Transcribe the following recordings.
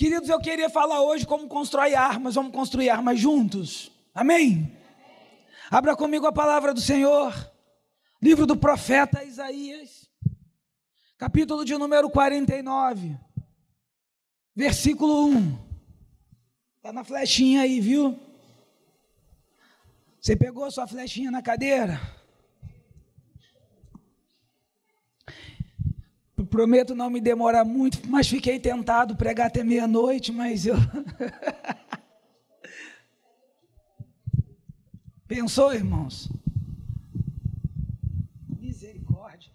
Queridos, eu queria falar hoje como constrói armas, vamos construir armas juntos. Amém? Abra comigo a palavra do Senhor, livro do profeta Isaías, capítulo de número 49, versículo 1. Está na flechinha aí, viu? Você pegou sua flechinha na cadeira? Prometo não me demorar muito, mas fiquei tentado pregar até meia-noite, mas eu. Pensou, irmãos? Misericórdia.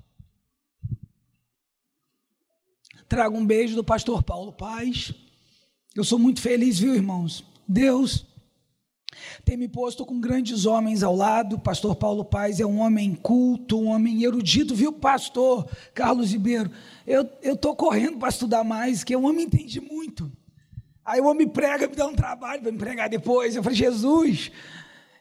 Trago um beijo do pastor Paulo Paz. Eu sou muito feliz, viu, irmãos? Deus tem me posto com grandes homens ao lado. Pastor Paulo Paz é um homem culto, um homem erudito, viu, pastor Carlos Ribeiro? Eu estou correndo para estudar mais, que o homem entende muito. Aí o homem prega, me dá um trabalho para me pregar depois. Eu falei, Jesus,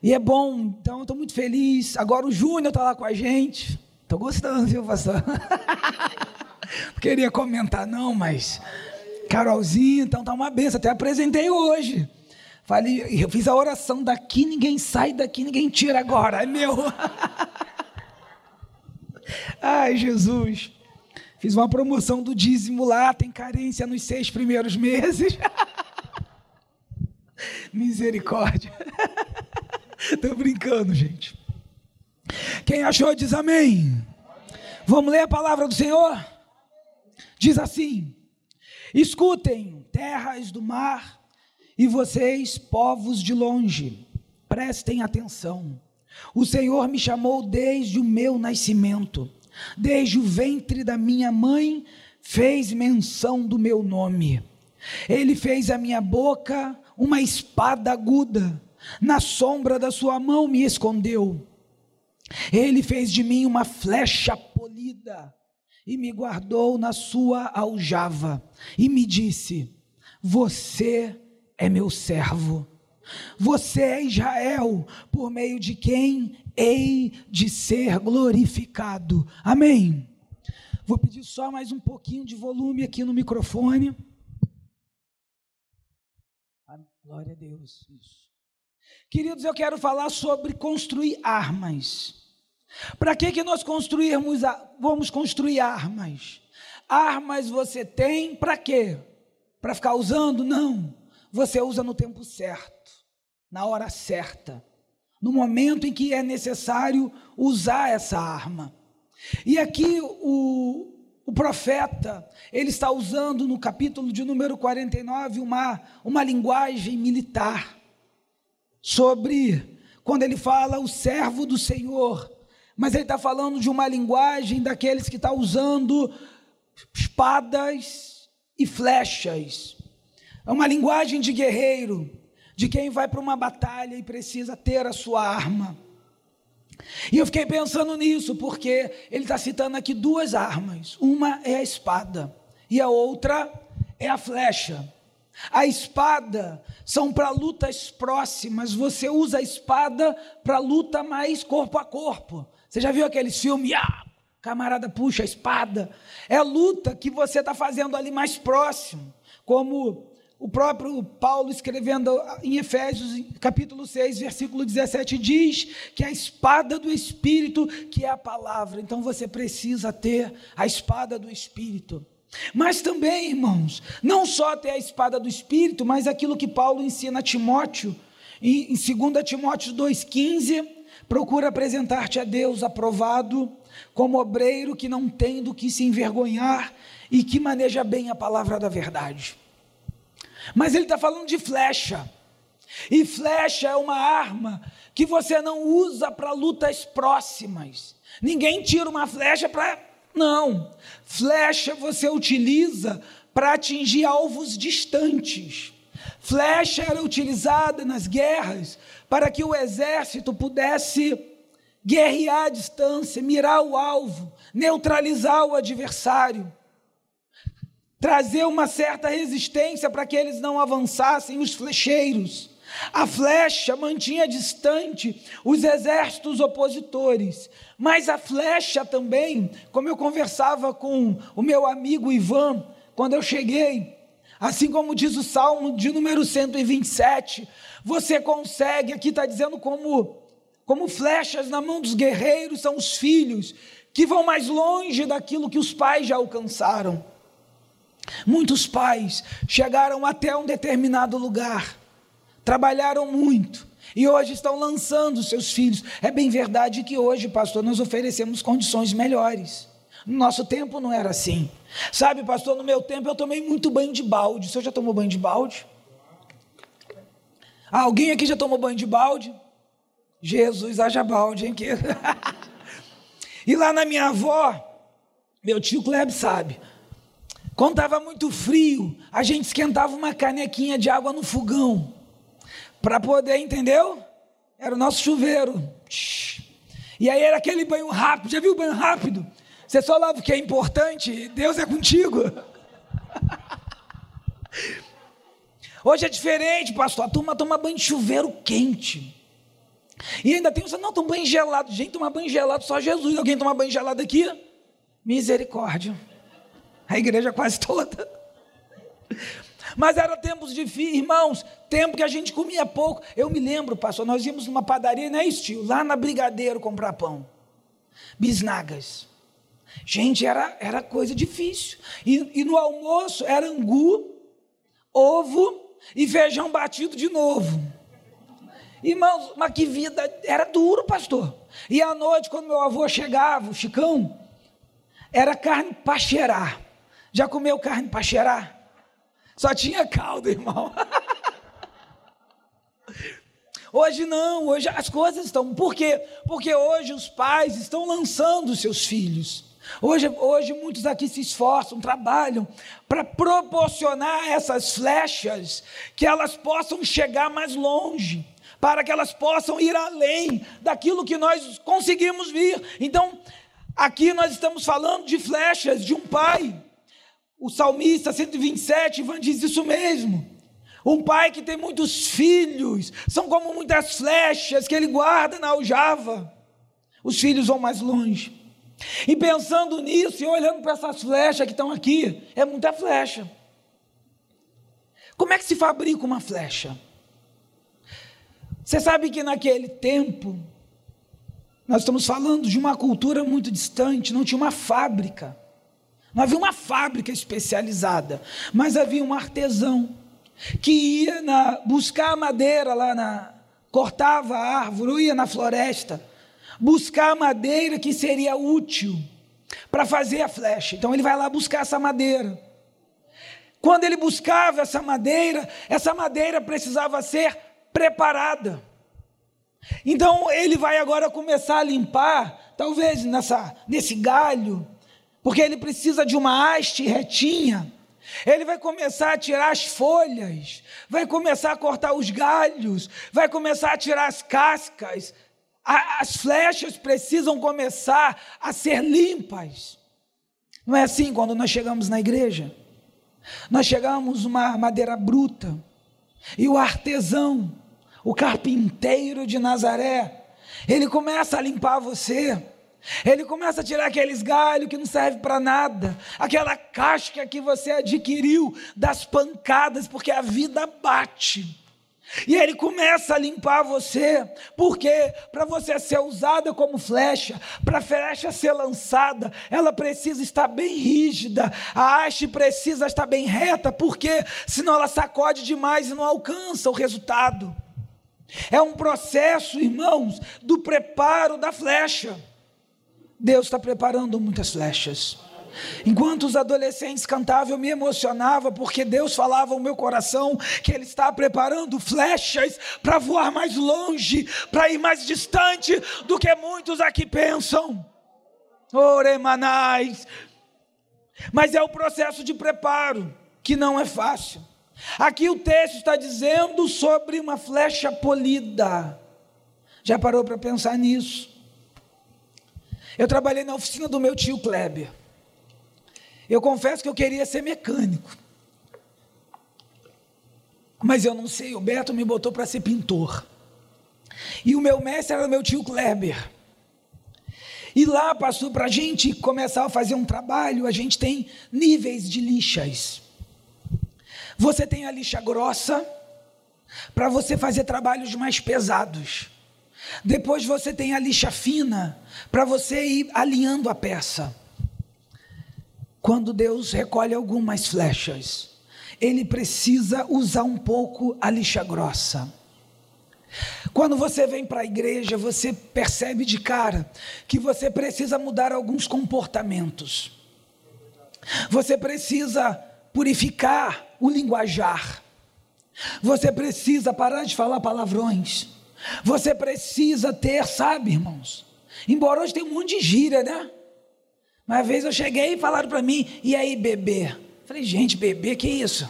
e é bom, então estou muito feliz. Agora o Júnior está lá com a gente. Estou gostando, viu, pastor? não queria comentar, não, mas Carolzinha, então tá uma benção. Até apresentei hoje. Falei, eu fiz a oração daqui, ninguém sai daqui, ninguém tira agora, é meu. Ai, Jesus. Fiz uma promoção do dízimo lá, tem carência nos seis primeiros meses. Misericórdia. Estou brincando, gente. Quem achou diz amém. Vamos ler a palavra do Senhor? Diz assim: Escutem, terras do mar e vocês, povos de longe, prestem atenção. O Senhor me chamou desde o meu nascimento, desde o ventre da minha mãe, fez menção do meu nome. Ele fez a minha boca uma espada aguda, na sombra da sua mão me escondeu. Ele fez de mim uma flecha polida e me guardou na sua aljava e me disse: Você é meu servo. Você é Israel, por meio de quem hei de ser glorificado. Amém. Vou pedir só mais um pouquinho de volume aqui no microfone. Glória a Deus. Isso. Queridos, eu quero falar sobre construir armas. Para que, que nós construirmos, vamos construir armas? Armas você tem para quê? Para ficar usando? Não você usa no tempo certo, na hora certa, no momento em que é necessário usar essa arma. E aqui o, o profeta, ele está usando no capítulo de número 49 uma, uma linguagem militar, sobre, quando ele fala o servo do Senhor, mas ele está falando de uma linguagem daqueles que estão tá usando espadas e flechas, é uma linguagem de guerreiro, de quem vai para uma batalha e precisa ter a sua arma. E eu fiquei pensando nisso, porque ele está citando aqui duas armas: uma é a espada e a outra é a flecha. A espada são para lutas próximas, você usa a espada para luta mais corpo a corpo. Você já viu aquele filme? Ah, camarada puxa a espada. É luta que você está fazendo ali mais próximo, como o próprio Paulo, escrevendo em Efésios, capítulo 6, versículo 17, diz que a espada do Espírito, que é a palavra. Então você precisa ter a espada do Espírito. Mas também, irmãos, não só ter a espada do Espírito, mas aquilo que Paulo ensina a Timóteo, em 2 Timóteo 2,15, procura apresentar-te a Deus aprovado, como obreiro que não tem do que se envergonhar e que maneja bem a palavra da verdade. Mas ele está falando de flecha. E flecha é uma arma que você não usa para lutas próximas. Ninguém tira uma flecha para. Não. Flecha você utiliza para atingir alvos distantes. Flecha era utilizada nas guerras para que o exército pudesse guerrear à distância, mirar o alvo, neutralizar o adversário trazer uma certa resistência para que eles não avançassem os flecheiros. A flecha mantinha distante os exércitos opositores, mas a flecha também, como eu conversava com o meu amigo Ivan, quando eu cheguei, Assim como diz o Salmo de número 127, você consegue, aqui está dizendo como, como flechas na mão dos guerreiros são os filhos, que vão mais longe daquilo que os pais já alcançaram. Muitos pais chegaram até um determinado lugar, trabalharam muito e hoje estão lançando seus filhos. É bem verdade que hoje, pastor, nós oferecemos condições melhores. No nosso tempo não era assim. Sabe, pastor, no meu tempo eu tomei muito banho de balde. O senhor já tomou banho de balde? Ah, alguém aqui já tomou banho de balde? Jesus, haja balde, hein? e lá na minha avó, meu tio Kleb sabe, quando estava muito frio, a gente esquentava uma canequinha de água no fogão, para poder, entendeu? Era o nosso chuveiro. E aí era aquele banho rápido, já viu o banho rápido? Você só lava o que é importante, Deus é contigo. Hoje é diferente, pastor. A turma toma banho de chuveiro quente. E ainda tem você, não, toma banho gelado. Gente, toma banho gelado só Jesus. Alguém toma banho gelado aqui? Misericórdia. A igreja quase toda. Mas era tempos difíceis, irmãos, tempo que a gente comia pouco. Eu me lembro, pastor, nós íamos numa padaria, não é estilo, lá na Brigadeiro comprar pão. Bisnagas. Gente, era, era coisa difícil. E, e no almoço era angu, ovo e feijão batido de novo. Irmãos, mas que vida, era duro, pastor. E à noite, quando meu avô chegava, o Chicão, era carne para cheirar. Já comeu carne para cheirar? Só tinha caldo, irmão. Hoje não, hoje as coisas estão. Por quê? Porque hoje os pais estão lançando seus filhos. Hoje, hoje muitos aqui se esforçam, trabalham para proporcionar essas flechas que elas possam chegar mais longe, para que elas possam ir além daquilo que nós conseguimos vir. Então, aqui nós estamos falando de flechas de um pai. O salmista 127, Ivan diz isso mesmo. Um pai que tem muitos filhos, são como muitas flechas que ele guarda na aljava. Os filhos vão mais longe. E pensando nisso e olhando para essas flechas que estão aqui, é muita flecha. Como é que se fabrica uma flecha? Você sabe que naquele tempo, nós estamos falando de uma cultura muito distante, não tinha uma fábrica. Não havia uma fábrica especializada, mas havia um artesão que ia na, buscar madeira lá na. cortava a árvore, ia na floresta buscar madeira que seria útil para fazer a flecha. Então ele vai lá buscar essa madeira. Quando ele buscava essa madeira, essa madeira precisava ser preparada. Então ele vai agora começar a limpar, talvez nessa, nesse galho, porque ele precisa de uma haste retinha. Ele vai começar a tirar as folhas, vai começar a cortar os galhos, vai começar a tirar as cascas, as flechas precisam começar a ser limpas. Não é assim quando nós chegamos na igreja? Nós chegamos uma madeira bruta e o artesão, o carpinteiro de Nazaré, ele começa a limpar você. Ele começa a tirar aqueles galhos que não servem para nada, aquela casca que você adquiriu das pancadas, porque a vida bate. E ele começa a limpar você, porque para você ser usada como flecha, para a flecha ser lançada, ela precisa estar bem rígida, a haste precisa estar bem reta, porque senão ela sacode demais e não alcança o resultado. É um processo, irmãos, do preparo da flecha. Deus está preparando muitas flechas. Enquanto os adolescentes cantavam, eu me emocionava, porque Deus falava ao meu coração que Ele está preparando flechas para voar mais longe, para ir mais distante do que muitos aqui pensam. Oremanais. Mas é o processo de preparo que não é fácil. Aqui o texto está dizendo sobre uma flecha polida. Já parou para pensar nisso? Eu trabalhei na oficina do meu tio Kleber. Eu confesso que eu queria ser mecânico. Mas eu não sei, o Beto me botou para ser pintor. E o meu mestre era o meu tio Kleber. E lá passou para a gente começar a fazer um trabalho, a gente tem níveis de lixas. Você tem a lixa grossa para você fazer trabalhos mais pesados. Depois você tem a lixa fina para você ir alinhando a peça. Quando Deus recolhe algumas flechas, ele precisa usar um pouco a lixa grossa. Quando você vem para a igreja, você percebe de cara que você precisa mudar alguns comportamentos. Você precisa purificar o linguajar. Você precisa parar de falar palavrões. Você precisa ter, sabe, irmãos? Embora hoje tenha um monte de gíria, né? Uma vez eu cheguei e falaram para mim, e aí, bebê? Falei, gente, bebê, que isso?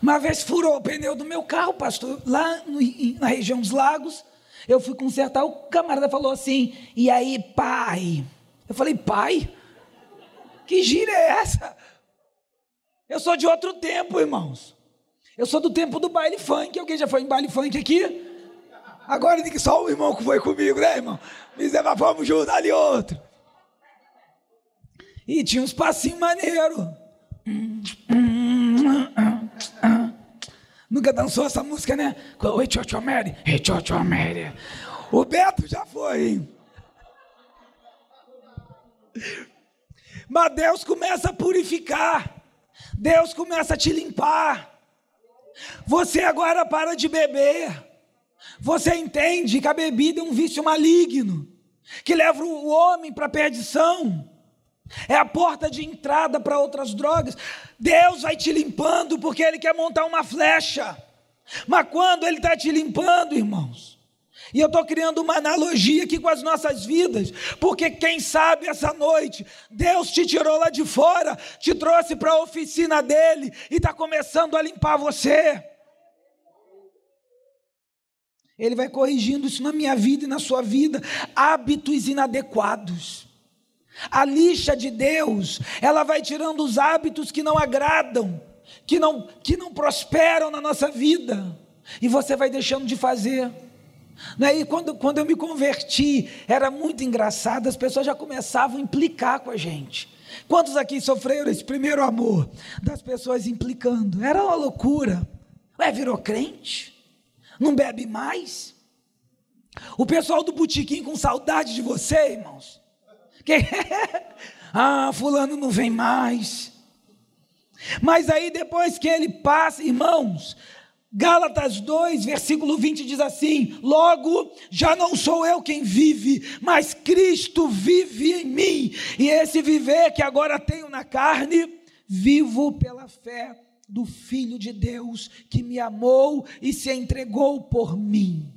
Uma vez furou o pneu do meu carro, pastor, lá no, na região dos lagos. Eu fui consertar, o camarada falou assim, e aí, pai? Eu falei, pai? Que gíria é essa? Eu sou de outro tempo, irmãos. Eu sou do tempo do baile funk. Alguém já foi em baile funk aqui? Agora que só o irmão que foi comigo, né, irmão? Miserva, vamos junto ali outro. E tinha uns passinhos maneiros. Nunca dançou essa música, né? Oi, Tchotcho Mary. Ei, Tchotcho Mary. O Beto já foi, hein? Mas Deus começa a purificar. Deus começa a te limpar. Você agora para de beber. Você entende que a bebida é um vício maligno, que leva o homem para a perdição. É a porta de entrada para outras drogas. Deus vai te limpando porque Ele quer montar uma flecha. Mas quando Ele está te limpando, irmãos, e eu estou criando uma analogia aqui com as nossas vidas, porque quem sabe essa noite, Deus te tirou lá de fora, te trouxe para a oficina dele e está começando a limpar você. Ele vai corrigindo isso na minha vida e na sua vida, hábitos inadequados. A lixa de Deus, ela vai tirando os hábitos que não agradam, que não, que não prosperam na nossa vida, e você vai deixando de fazer. Né? E quando, quando eu me converti, era muito engraçado, as pessoas já começavam a implicar com a gente. Quantos aqui sofreram esse primeiro amor das pessoas implicando? Era uma loucura. Ué, virou crente? Não bebe mais? O pessoal do botequim com saudade de você, irmãos. Que... ah, fulano não vem mais. Mas aí depois que ele passa, irmãos, Gálatas 2, versículo 20 diz assim: Logo, já não sou eu quem vive, mas Cristo vive em mim. E esse viver que agora tenho na carne, vivo pela fé do Filho de Deus que me amou e se entregou por mim.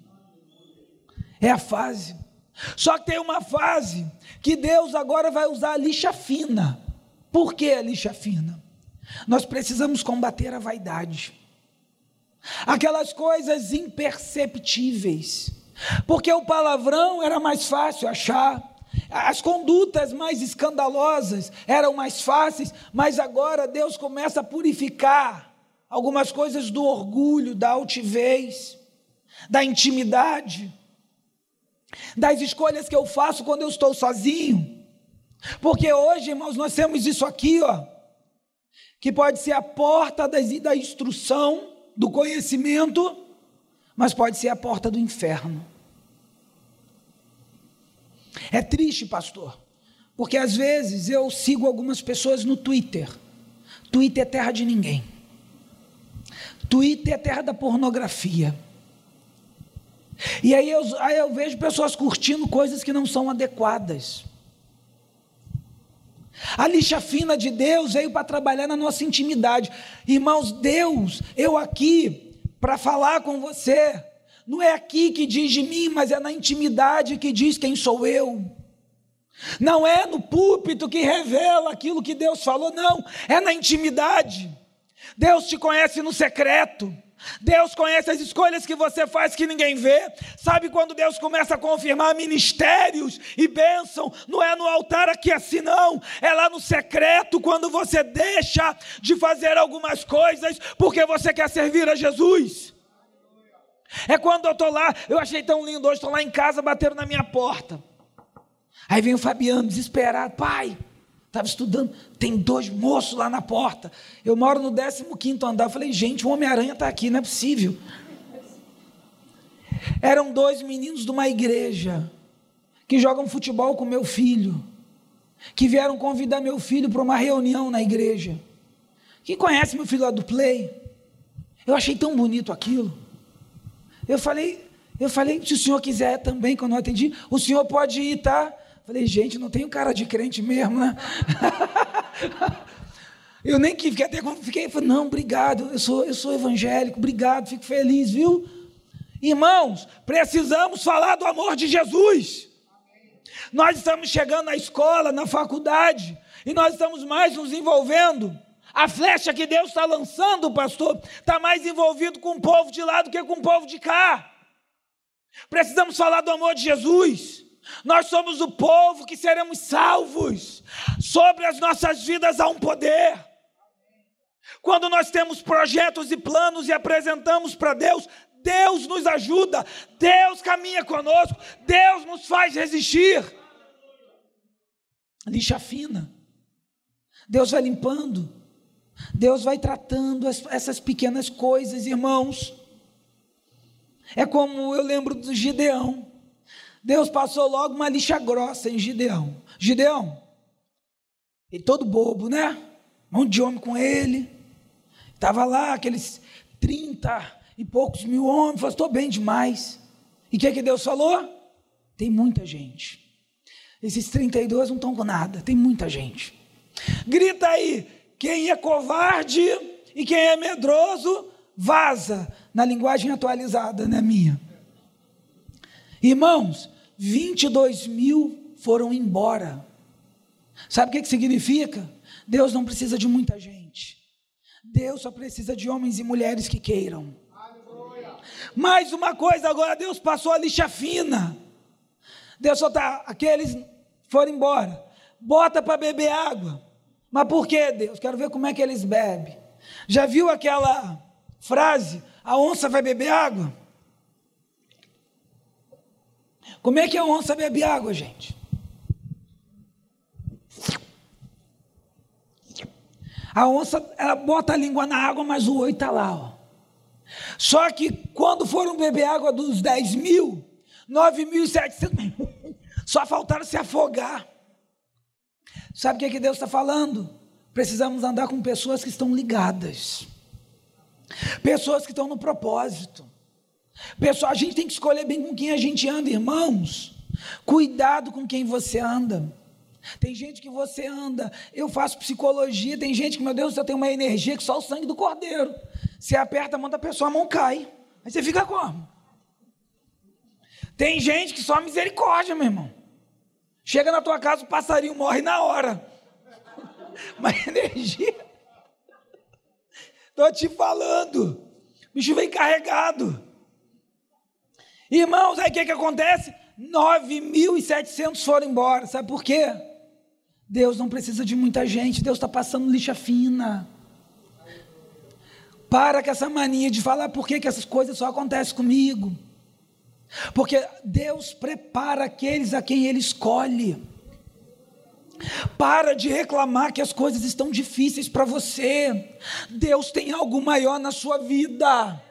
É a fase. Só que tem uma fase que Deus agora vai usar a lixa fina. Por que a lixa fina? Nós precisamos combater a vaidade aquelas coisas imperceptíveis, porque o palavrão era mais fácil achar, as condutas mais escandalosas eram mais fáceis, mas agora Deus começa a purificar algumas coisas do orgulho, da altivez, da intimidade, das escolhas que eu faço quando eu estou sozinho. Porque hoje, irmãos, nós temos isso aqui, ó, que pode ser a porta da instrução do conhecimento, mas pode ser a porta do inferno. É triste, pastor, porque às vezes eu sigo algumas pessoas no Twitter. Twitter é terra de ninguém. Twitter é terra da pornografia. E aí eu, aí eu vejo pessoas curtindo coisas que não são adequadas. A lixa fina de Deus veio para trabalhar na nossa intimidade. Irmãos, Deus, eu aqui para falar com você, não é aqui que diz de mim, mas é na intimidade que diz quem sou eu. Não é no púlpito que revela aquilo que Deus falou, não, é na intimidade. Deus te conhece no secreto. Deus conhece as escolhas que você faz que ninguém vê. Sabe quando Deus começa a confirmar ministérios e bênção? Não é no altar aqui assim, não. É lá no secreto, quando você deixa de fazer algumas coisas porque você quer servir a Jesus. É quando eu estou lá, eu achei tão lindo hoje, estou lá em casa, bateram na minha porta. Aí vem o Fabiano, desesperado, pai, estava estudando, tem dois moços lá na porta. Eu moro no 15 andar. Eu falei, gente, o Homem-Aranha está aqui, não é possível. Eram dois meninos de uma igreja que jogam futebol com meu filho, que vieram convidar meu filho para uma reunião na igreja. Quem conhece meu filho lá do Play? Eu achei tão bonito aquilo. Eu falei, eu falei, se o senhor quiser também, quando eu atendi, o senhor pode ir, tá? Falei, gente, não tenho cara de crente mesmo, né? eu nem que fiquei até quando fiquei, falei, não, obrigado, eu sou, eu sou evangélico, obrigado, fico feliz, viu? Irmãos, precisamos falar do amor de Jesus. Nós estamos chegando na escola, na faculdade, e nós estamos mais nos envolvendo. A flecha que Deus está lançando, pastor, está mais envolvido com o povo de lá do que com o povo de cá. Precisamos falar do amor de Jesus. Nós somos o povo que seremos salvos. Sobre as nossas vidas há um poder. Quando nós temos projetos e planos e apresentamos para Deus, Deus nos ajuda, Deus caminha conosco, Deus nos faz resistir. Lixa fina. Deus vai limpando. Deus vai tratando essas pequenas coisas, irmãos. É como eu lembro do Gideão. Deus passou logo uma lixa grossa em Gideão. Gideão, ele todo bobo, né? Um monte de homem com ele. Estava lá, aqueles 30 e poucos mil homens. Falou, estou bem demais. E o que, é que Deus falou? Tem muita gente. Esses 32 não estão com nada, tem muita gente. Grita aí, quem é covarde e quem é medroso, vaza. Na linguagem atualizada, não é minha. Irmãos, 22 mil foram embora. Sabe o que, que significa? Deus não precisa de muita gente. Deus só precisa de homens e mulheres que queiram. Mais uma coisa agora, Deus passou a lixa fina. Deus só está, aqueles foram embora. Bota para beber água. Mas por que, Deus? Quero ver como é que eles bebem. Já viu aquela frase? A onça vai beber água? Como é que a onça bebe água, gente? A onça, ela bota a língua na água, mas o oi está lá. Ó. Só que quando foram beber água dos 10 mil, 9.700, só faltaram se afogar. Sabe o que, é que Deus está falando? Precisamos andar com pessoas que estão ligadas, pessoas que estão no propósito. Pessoal, a gente tem que escolher bem com quem a gente anda, irmãos. Cuidado com quem você anda. Tem gente que você anda, eu faço psicologia, tem gente que, meu Deus, você tem uma energia que só o sangue do cordeiro. Você aperta a mão da pessoa, a mão cai. Aí você fica como? Tem gente que só misericórdia, meu irmão. Chega na tua casa, o passarinho morre na hora. Mas energia. Estou te falando. O bicho vem carregado. Irmãos, aí o que, que acontece? 9.700 foram embora. Sabe por quê? Deus não precisa de muita gente. Deus está passando lixa fina. Para com essa mania de falar por que, que essas coisas só acontecem comigo. Porque Deus prepara aqueles a quem Ele escolhe. Para de reclamar que as coisas estão difíceis para você. Deus tem algo maior na sua vida.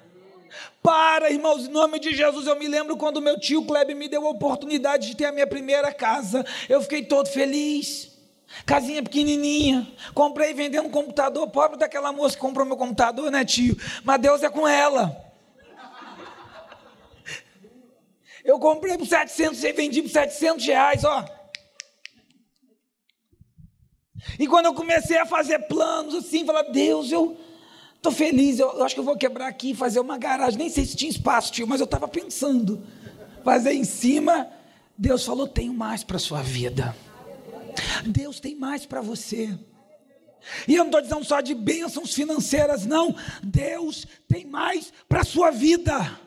Para, irmãos, em nome de Jesus, eu me lembro quando meu tio Kleber me deu a oportunidade de ter a minha primeira casa. Eu fiquei todo feliz. Casinha pequenininha. Comprei vendendo um computador. Pobre daquela moça que comprou meu computador, né, tio? Mas Deus é com ela. Eu comprei por 700 e vendi por 700 reais, ó. E quando eu comecei a fazer planos assim, falar, Deus, eu estou feliz, eu, eu, acho que eu vou quebrar aqui e fazer uma garagem. Nem sei se tinha espaço, tio, mas eu estava pensando. Fazer em cima. Deus falou: tenho mais para a sua vida. Deus tem mais para você. E eu não estou dizendo só de bênçãos financeiras, não. Deus tem mais para a sua vida.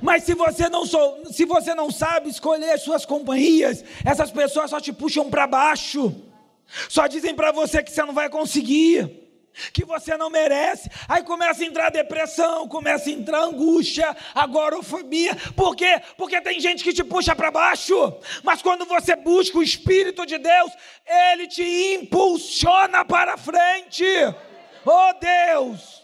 Mas se você não sou, se você não sabe escolher suas companhias, essas pessoas só te puxam para baixo. Só dizem para você que você não vai conseguir. que você não merece. Aí começa a entrar depressão, começa a entrar angústia, agorofobia. Por quê? Porque tem gente que te puxa para baixo. Mas quando você busca o Espírito de Deus, ele te impulsiona para frente. Oh Deus!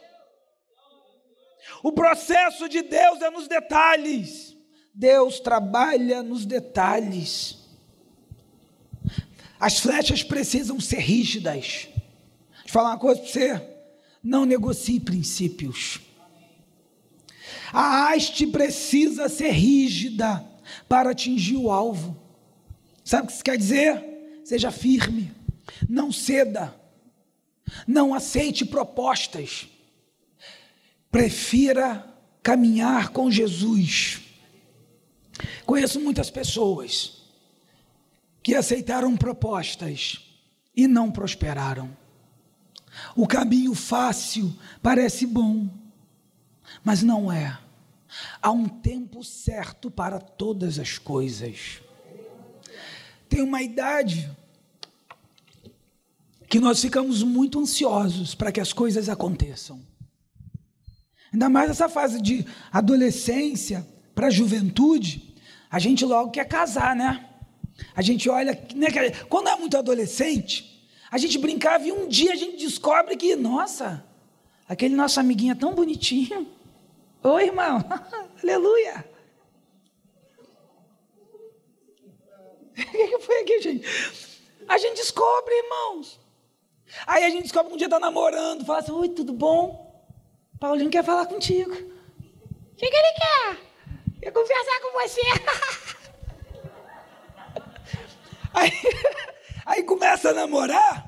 O processo de Deus é nos detalhes. Deus trabalha nos detalhes. As flechas precisam ser rígidas. Deixa eu falar uma coisa para você. Não negocie princípios. A haste precisa ser rígida para atingir o alvo. Sabe o que isso quer dizer? Seja firme, não ceda, não aceite propostas. Prefira caminhar com Jesus. Conheço muitas pessoas que aceitaram propostas e não prosperaram. O caminho fácil parece bom, mas não é. Há um tempo certo para todas as coisas. Tem uma idade que nós ficamos muito ansiosos para que as coisas aconteçam. Ainda mais essa fase de adolescência para a juventude, a gente logo quer casar, né? A gente olha, né, quando é muito adolescente, a gente brincava e um dia a gente descobre que, nossa, aquele nosso amiguinho é tão bonitinho. Oi, irmão, aleluia. O que foi aqui, gente? A gente descobre, irmãos. Aí a gente descobre que um dia está namorando, fala assim: Oi, tudo bom? Paulinho quer falar contigo. O que, que ele quer? Quer conversar com você. Aí, aí começa a namorar,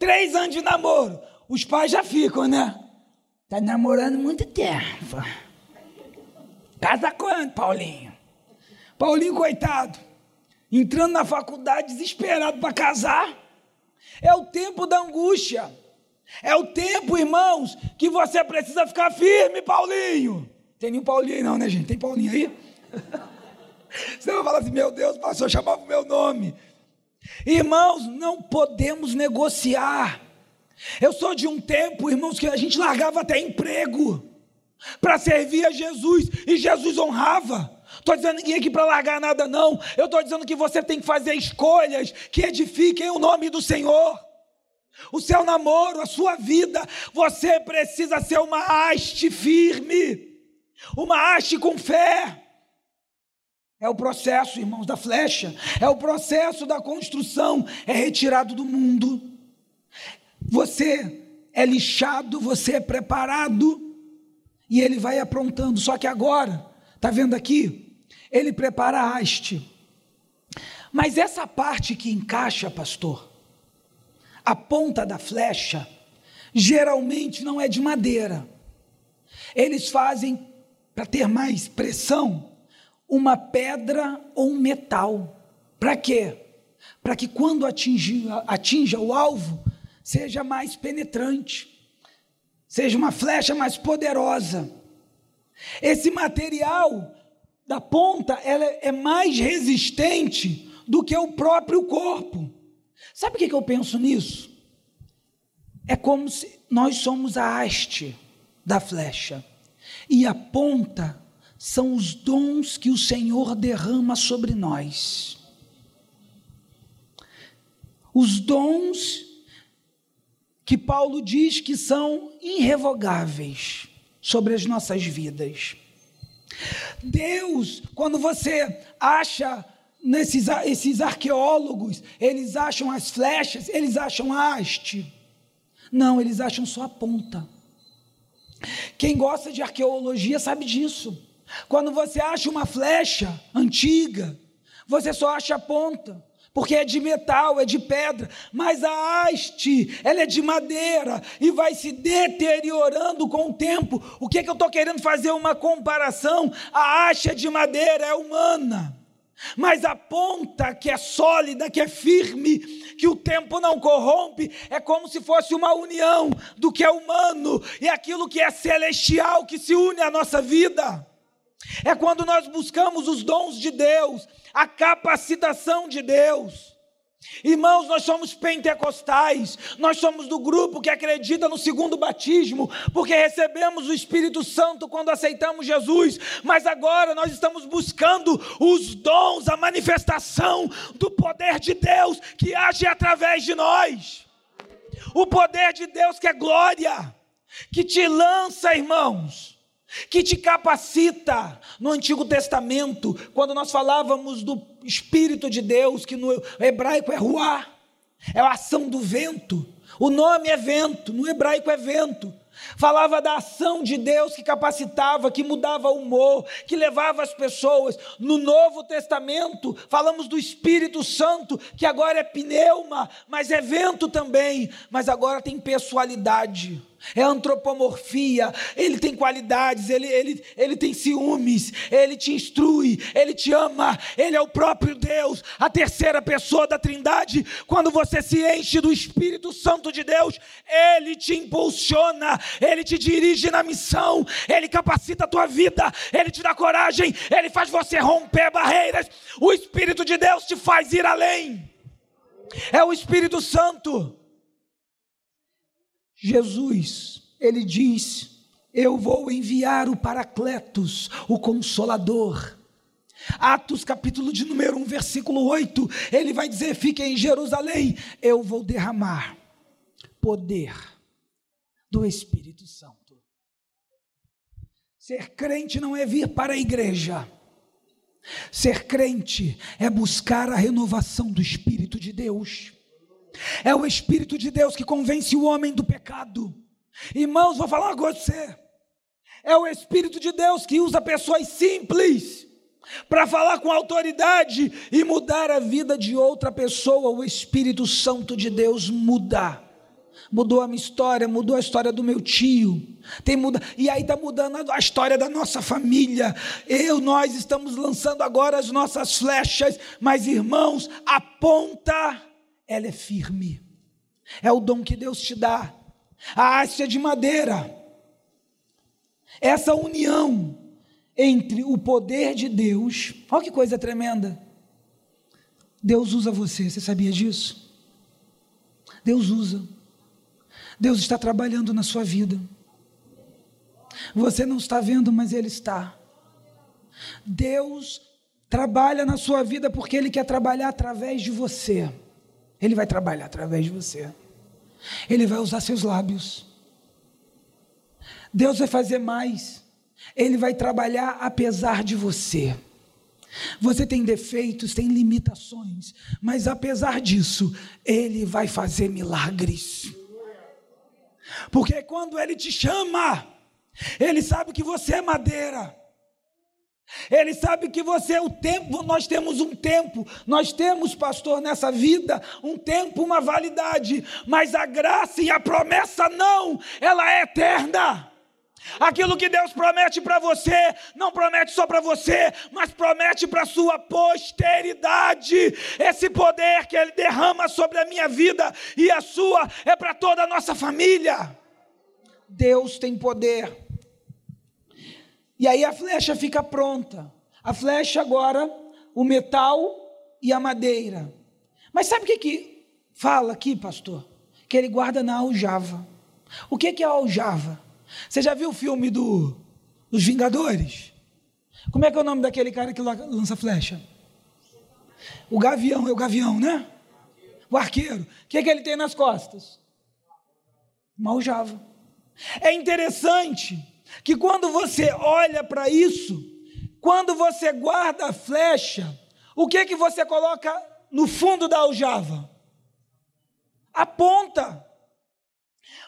três anos de namoro. Os pais já ficam, né? Tá namorando muito tempo. Casa quando, Paulinho? Paulinho, coitado, entrando na faculdade desesperado para casar. É o tempo da angústia. É o tempo, irmãos, que você precisa ficar firme, Paulinho. Tem nenhum Paulinho aí não, né, gente? Tem Paulinho aí? Você vai falar assim, meu Deus, pastor, chamava o meu nome. Irmãos, não podemos negociar. Eu sou de um tempo, irmãos, que a gente largava até emprego para servir a Jesus e Jesus honrava. Estou dizendo ninguém aqui para largar nada, não. Eu estou dizendo que você tem que fazer escolhas que edifiquem o nome do Senhor. O seu namoro, a sua vida, você precisa ser uma haste firme, uma haste com fé. É o processo, irmãos, da flecha. É o processo da construção. É retirado do mundo. Você é lixado, você é preparado. E ele vai aprontando. Só que agora, está vendo aqui? Ele prepara a haste. Mas essa parte que encaixa, pastor, a ponta da flecha, geralmente não é de madeira. Eles fazem, para ter mais pressão, uma pedra ou um metal. Para quê? Para que quando atinja, atinja o alvo, seja mais penetrante, seja uma flecha mais poderosa. Esse material da ponta ela é mais resistente do que o próprio corpo. Sabe o que eu penso nisso? É como se nós somos a haste da flecha e a ponta são os dons que o Senhor derrama sobre nós. Os dons que Paulo diz que são irrevogáveis sobre as nossas vidas. Deus, quando você acha nesses esses arqueólogos, eles acham as flechas, eles acham a haste. Não, eles acham só a ponta. Quem gosta de arqueologia sabe disso. Quando você acha uma flecha antiga, você só acha a ponta, porque é de metal, é de pedra, mas a haste, ela é de madeira e vai se deteriorando com o tempo. O que, é que eu estou querendo fazer uma comparação? A haste é de madeira, é humana. Mas a ponta que é sólida, que é firme, que o tempo não corrompe, é como se fosse uma união do que é humano e aquilo que é celestial que se une à nossa vida. É quando nós buscamos os dons de Deus, a capacitação de Deus. Irmãos, nós somos pentecostais, nós somos do grupo que acredita no segundo batismo, porque recebemos o Espírito Santo quando aceitamos Jesus, mas agora nós estamos buscando os dons, a manifestação do poder de Deus que age através de nós. O poder de Deus que é glória, que te lança, irmãos, que te capacita. No Antigo Testamento, quando nós falávamos do Espírito de Deus, que no hebraico é ruá, é a ação do vento. O nome é vento, no hebraico é vento. Falava da ação de Deus que capacitava, que mudava o humor, que levava as pessoas. No Novo Testamento, falamos do Espírito Santo, que agora é pneuma, mas é vento também, mas agora tem pessoalidade é antropomorfia, ele tem qualidades, ele, ele, ele tem ciúmes, ele te instrui, ele te ama, ele é o próprio Deus, a terceira pessoa da Trindade. Quando você se enche do Espírito Santo de Deus, ele te impulsiona, ele te dirige na missão, ele capacita a tua vida, ele te dá coragem, ele faz você romper barreiras. O Espírito de Deus te faz ir além. É o Espírito Santo. Jesus, ele diz: Eu vou enviar o Paracletos, o Consolador. Atos capítulo de número 1, versículo 8, ele vai dizer: Fiquem em Jerusalém, eu vou derramar poder do Espírito Santo. Ser crente não é vir para a igreja. Ser crente é buscar a renovação do Espírito de Deus. É o Espírito de Deus que convence o homem do pecado. Irmãos, vou falar uma coisa você. É o Espírito de Deus que usa pessoas simples para falar com autoridade e mudar a vida de outra pessoa. O Espírito Santo de Deus muda. Mudou a minha história, mudou a história do meu tio. Tem muda, e aí está mudando a história da nossa família. Eu, nós estamos lançando agora as nossas flechas, mas irmãos, aponta ela é firme. É o dom que Deus te dá. A haste é de madeira. Essa união entre o poder de Deus, olha que coisa tremenda. Deus usa você, você sabia disso? Deus usa. Deus está trabalhando na sua vida. Você não está vendo, mas Ele está. Deus trabalha na sua vida porque Ele quer trabalhar através de você. Ele vai trabalhar através de você. Ele vai usar seus lábios. Deus vai fazer mais. Ele vai trabalhar apesar de você. Você tem defeitos, tem limitações, mas apesar disso, Ele vai fazer milagres. Porque quando Ele te chama, Ele sabe que você é madeira. Ele sabe que você o tempo, nós temos um tempo, nós temos, pastor, nessa vida, um tempo, uma validade, mas a graça e a promessa não, ela é eterna. Aquilo que Deus promete para você, não promete só para você, mas promete para a sua posteridade. Esse poder que Ele derrama sobre a minha vida e a sua é para toda a nossa família. Deus tem poder. E aí a flecha fica pronta. A flecha agora, o metal e a madeira. Mas sabe o que, que fala aqui, pastor? Que ele guarda na aljava. O que, que é a aljava? Você já viu o filme do, dos Vingadores? Como é que é o nome daquele cara que lança flecha? O gavião, é o gavião, né? O arqueiro. O que, que ele tem nas costas? Uma aljava. É interessante que quando você olha para isso, quando você guarda a flecha, o que que você coloca no fundo da aljava? A ponta.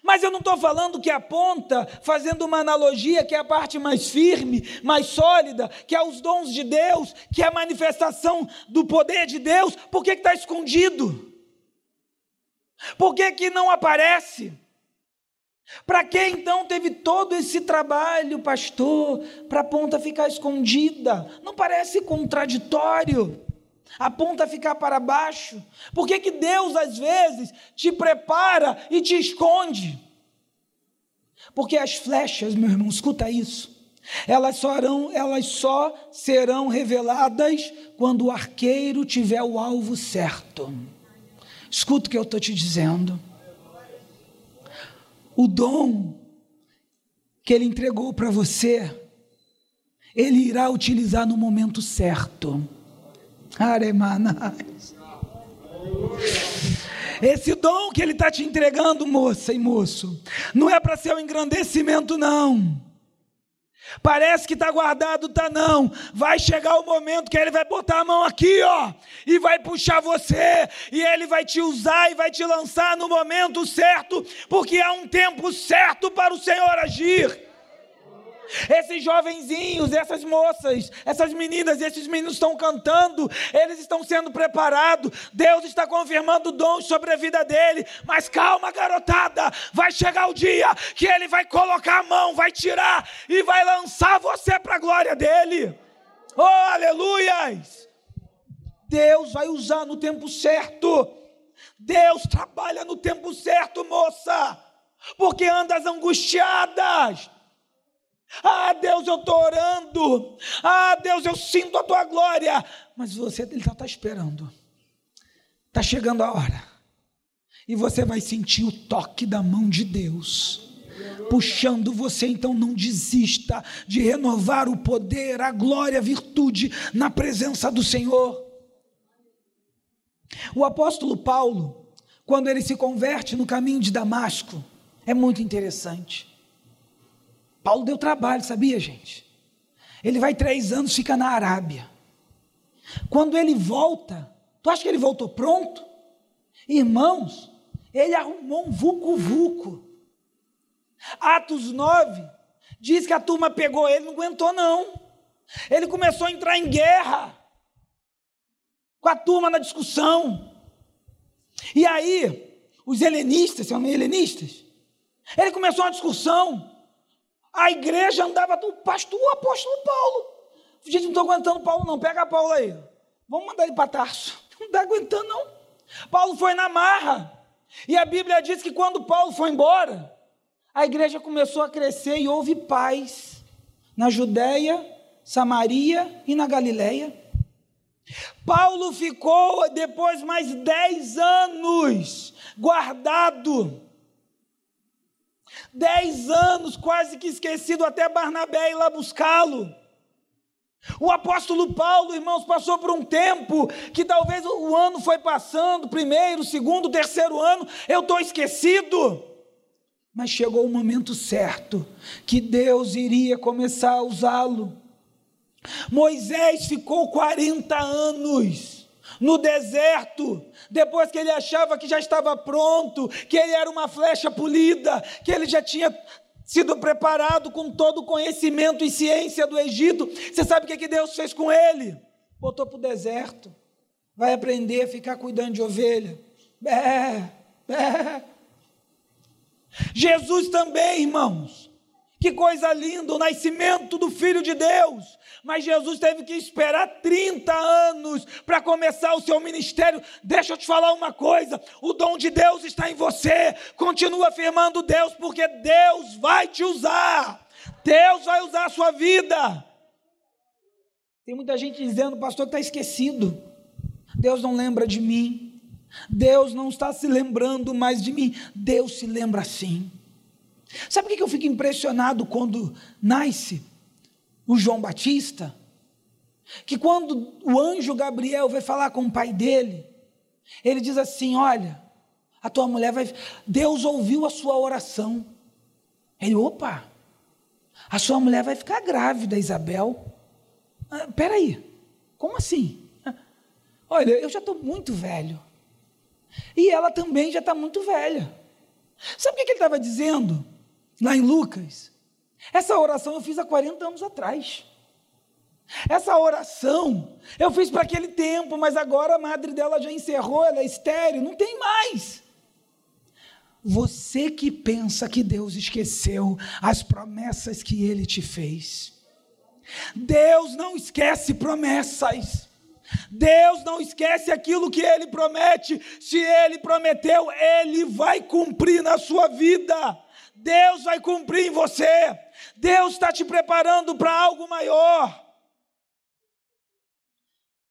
Mas eu não estou falando que a ponta, fazendo uma analogia, que é a parte mais firme, mais sólida, que é os dons de Deus, que é a manifestação do poder de Deus, por que está escondido? Por que, que não aparece? Para que então teve todo esse trabalho, pastor, para a ponta ficar escondida? Não parece contraditório? A ponta ficar para baixo? Por que, que Deus às vezes te prepara e te esconde? Porque as flechas, meu irmão, escuta isso. Elas só, serão, elas só serão reveladas quando o arqueiro tiver o alvo certo. Escuta o que eu estou te dizendo. O dom que Ele entregou para você, Ele irá utilizar no momento certo. Aremanais. Esse dom que Ele está te entregando, moça e moço, não é para ser um engrandecimento, não. Parece que está guardado, tá não. Vai chegar o momento que ele vai botar a mão aqui, ó, e vai puxar você, e ele vai te usar e vai te lançar no momento certo, porque há um tempo certo para o Senhor agir. Esses jovenzinhos, essas moças, essas meninas, esses meninos estão cantando, eles estão sendo preparados. Deus está confirmando dons sobre a vida dele. Mas calma, garotada, vai chegar o dia que ele vai colocar a mão, vai tirar e vai lançar você para a glória dele. Oh, aleluias! Deus vai usar no tempo certo. Deus trabalha no tempo certo, moça. Porque andas angustiadas ah, Deus, eu estou orando. Ah, Deus, eu sinto a tua glória. Mas você, ele está tá esperando. Está chegando a hora. E você vai sentir o toque da mão de Deus. Puxando você, então não desista de renovar o poder, a glória, a virtude na presença do Senhor. O apóstolo Paulo, quando ele se converte no caminho de Damasco, é muito interessante. Paulo deu trabalho, sabia, gente? Ele vai três anos, fica na Arábia. Quando ele volta, tu acha que ele voltou pronto? Irmãos, ele arrumou um vucu-vucu. Atos 9 diz que a turma pegou ele, não aguentou, não. Ele começou a entrar em guerra com a turma na discussão. E aí, os helenistas, são helenistas, ele começou uma discussão. A igreja andava do pastor, o apóstolo Paulo. Gente, não estou aguentando Paulo, não. Pega Paulo aí. Vamos mandar ele para Tarso. Não está aguentando, não. Paulo foi na marra. E a Bíblia diz que quando Paulo foi embora, a igreja começou a crescer e houve paz na Judéia, Samaria e na Galiléia. Paulo ficou depois mais dez anos guardado Dez anos, quase que esquecido, até Barnabé ir lá buscá-lo. O apóstolo Paulo, irmãos, passou por um tempo que talvez o ano foi passando, primeiro, segundo, terceiro ano, eu estou esquecido. Mas chegou o momento certo que Deus iria começar a usá-lo. Moisés ficou 40 anos no deserto, depois que ele achava que já estava pronto, que ele era uma flecha polida, que ele já tinha sido preparado com todo o conhecimento e ciência do Egito. Você sabe o que, que Deus fez com ele? Botou para o deserto. Vai aprender a ficar cuidando de ovelha. Bé, bé. Jesus também, irmãos. Que coisa linda, o nascimento do Filho de Deus mas Jesus teve que esperar 30 anos para começar o seu ministério. Deixa eu te falar uma coisa: o dom de Deus está em você. Continua afirmando Deus, porque Deus vai te usar. Deus vai usar a sua vida. Tem muita gente dizendo, pastor, está esquecido. Deus não lembra de mim. Deus não está se lembrando mais de mim. Deus se lembra sim. Sabe por que eu fico impressionado quando nasce o João Batista, que quando o anjo Gabriel vai falar com o pai dele, ele diz assim: Olha, a tua mulher vai. Deus ouviu a sua oração. Ele, opa, a sua mulher vai ficar grávida, Isabel. Ah, peraí, como assim? Olha, eu já estou muito velho. E ela também já está muito velha. Sabe o que ele estava dizendo lá em Lucas? Essa oração eu fiz há 40 anos atrás. Essa oração eu fiz para aquele tempo, mas agora a madre dela já encerrou, ela é estéreo, não tem mais. Você que pensa que Deus esqueceu as promessas que ele te fez. Deus não esquece promessas. Deus não esquece aquilo que ele promete. Se ele prometeu, ele vai cumprir na sua vida. Deus vai cumprir em você. Deus está te preparando para algo maior.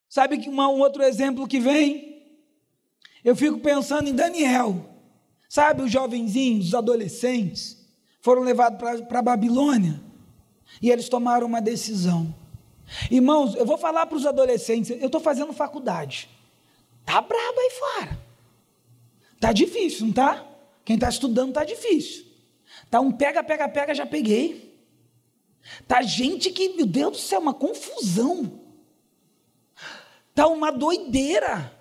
Sabe que um outro exemplo que vem? Eu fico pensando em Daniel. Sabe, os jovenzinhos, os adolescentes, foram levados para a Babilônia e eles tomaram uma decisão. Irmãos, eu vou falar para os adolescentes, eu estou fazendo faculdade. Tá brabo aí fora. Tá difícil, não tá? Quem está estudando tá difícil. Tá um pega, pega, pega, já peguei. Tá gente que, meu Deus do céu, uma confusão. Tá uma doideira.